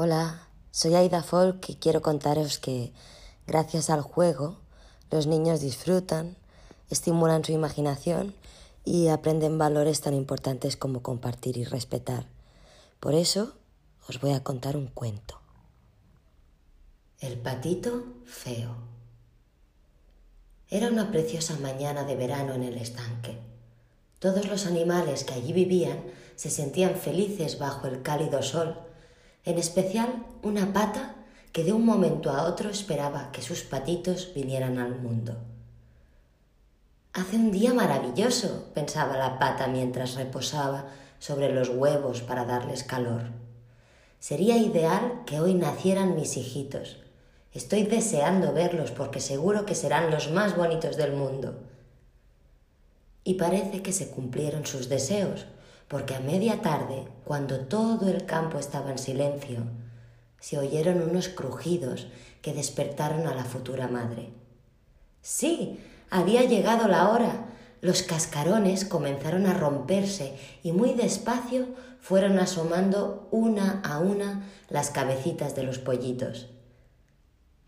Hola, soy Aida Folk y quiero contaros que gracias al juego los niños disfrutan, estimulan su imaginación y aprenden valores tan importantes como compartir y respetar. Por eso os voy a contar un cuento. El patito feo. Era una preciosa mañana de verano en el estanque. Todos los animales que allí vivían se sentían felices bajo el cálido sol en especial una pata que de un momento a otro esperaba que sus patitos vinieran al mundo. Hace un día maravilloso, pensaba la pata mientras reposaba sobre los huevos para darles calor. Sería ideal que hoy nacieran mis hijitos. Estoy deseando verlos porque seguro que serán los más bonitos del mundo. Y parece que se cumplieron sus deseos, porque a media tarde, cuando todo el campo estaba en silencio, se oyeron unos crujidos que despertaron a la futura madre. Sí, había llegado la hora. Los cascarones comenzaron a romperse y muy despacio fueron asomando una a una las cabecitas de los pollitos.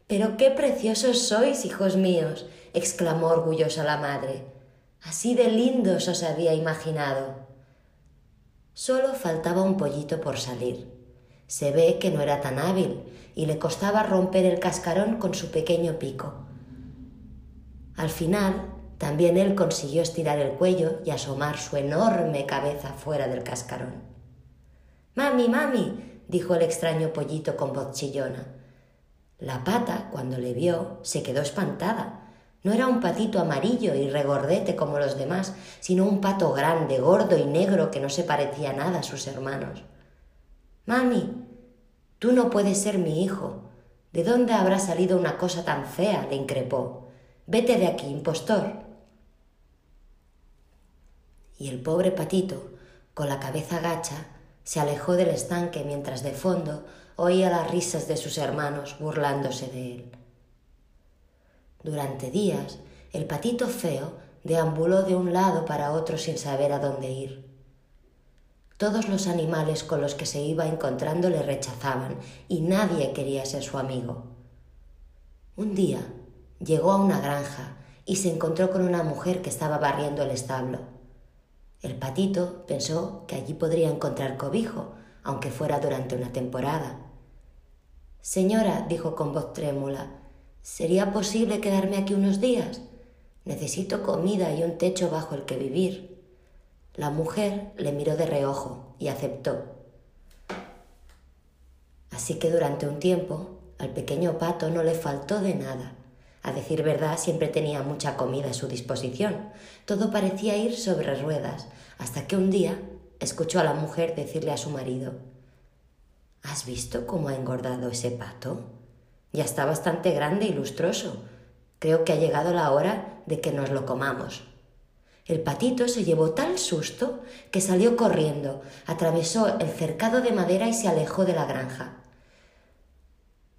Pero qué preciosos sois, hijos míos, exclamó orgullosa la madre. Así de lindos os había imaginado. Solo faltaba un pollito por salir. Se ve que no era tan hábil y le costaba romper el cascarón con su pequeño pico. Al final, también él consiguió estirar el cuello y asomar su enorme cabeza fuera del cascarón. Mami, mami, dijo el extraño pollito con voz chillona. La pata, cuando le vio, se quedó espantada no era un patito amarillo y regordete como los demás, sino un pato grande, gordo y negro que no se parecía nada a sus hermanos. Mami, tú no puedes ser mi hijo. ¿De dónde habrá salido una cosa tan fea? le increpó. Vete de aquí, impostor. Y el pobre patito, con la cabeza gacha, se alejó del estanque mientras de fondo oía las risas de sus hermanos burlándose de él. Durante días, el patito feo deambuló de un lado para otro sin saber a dónde ir. Todos los animales con los que se iba encontrando le rechazaban y nadie quería ser su amigo. Un día llegó a una granja y se encontró con una mujer que estaba barriendo el establo. El patito pensó que allí podría encontrar cobijo, aunque fuera durante una temporada. Señora, dijo con voz trémula, ¿Sería posible quedarme aquí unos días? Necesito comida y un techo bajo el que vivir. La mujer le miró de reojo y aceptó. Así que durante un tiempo al pequeño pato no le faltó de nada. A decir verdad, siempre tenía mucha comida a su disposición. Todo parecía ir sobre ruedas, hasta que un día escuchó a la mujer decirle a su marido ¿Has visto cómo ha engordado ese pato? Ya está bastante grande y lustroso. Creo que ha llegado la hora de que nos lo comamos. El patito se llevó tal susto que salió corriendo, atravesó el cercado de madera y se alejó de la granja.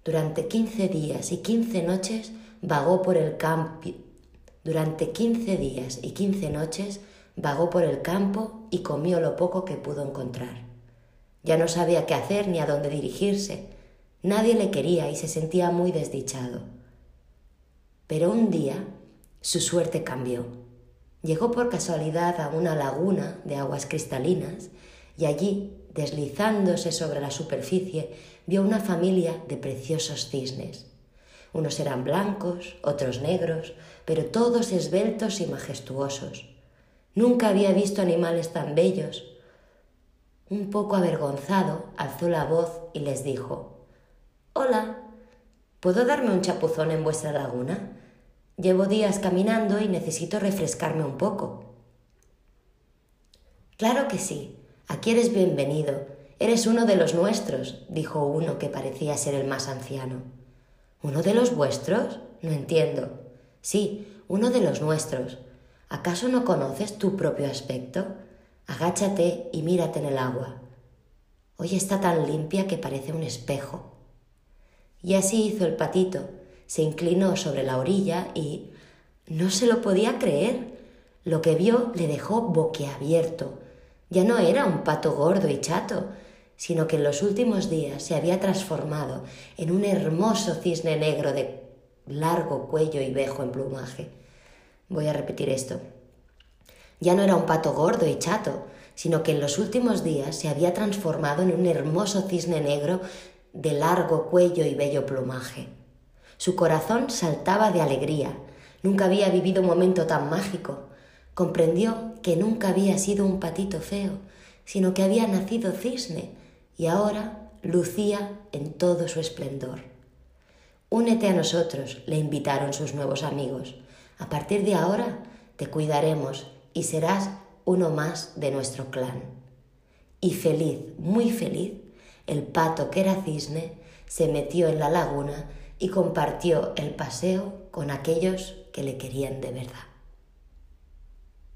Durante quince días y quince noches vagó por el campo. Durante quince días y quince noches vagó por el campo y comió lo poco que pudo encontrar. Ya no sabía qué hacer ni a dónde dirigirse. Nadie le quería y se sentía muy desdichado. Pero un día su suerte cambió. Llegó por casualidad a una laguna de aguas cristalinas y allí, deslizándose sobre la superficie, vio una familia de preciosos cisnes. Unos eran blancos, otros negros, pero todos esbeltos y majestuosos. Nunca había visto animales tan bellos. Un poco avergonzado, alzó la voz y les dijo Hola, ¿puedo darme un chapuzón en vuestra laguna? Llevo días caminando y necesito refrescarme un poco. Claro que sí, aquí eres bienvenido. Eres uno de los nuestros, dijo uno que parecía ser el más anciano. ¿Uno de los vuestros? No entiendo. Sí, uno de los nuestros. ¿Acaso no conoces tu propio aspecto? Agáchate y mírate en el agua. Hoy está tan limpia que parece un espejo. Y así hizo el patito. Se inclinó sobre la orilla y no se lo podía creer. Lo que vio le dejó boquiabierto. Ya no era un pato gordo y chato, sino que en los últimos días se había transformado en un hermoso cisne negro de largo cuello y vejo en plumaje. Voy a repetir esto. Ya no era un pato gordo y chato, sino que en los últimos días se había transformado en un hermoso cisne negro de largo cuello y bello plumaje. Su corazón saltaba de alegría. Nunca había vivido un momento tan mágico. Comprendió que nunca había sido un patito feo, sino que había nacido cisne y ahora lucía en todo su esplendor. Únete a nosotros, le invitaron sus nuevos amigos. A partir de ahora te cuidaremos y serás uno más de nuestro clan. Y feliz, muy feliz, el pato que era cisne se metió en la laguna y compartió el paseo con aquellos que le querían de verdad.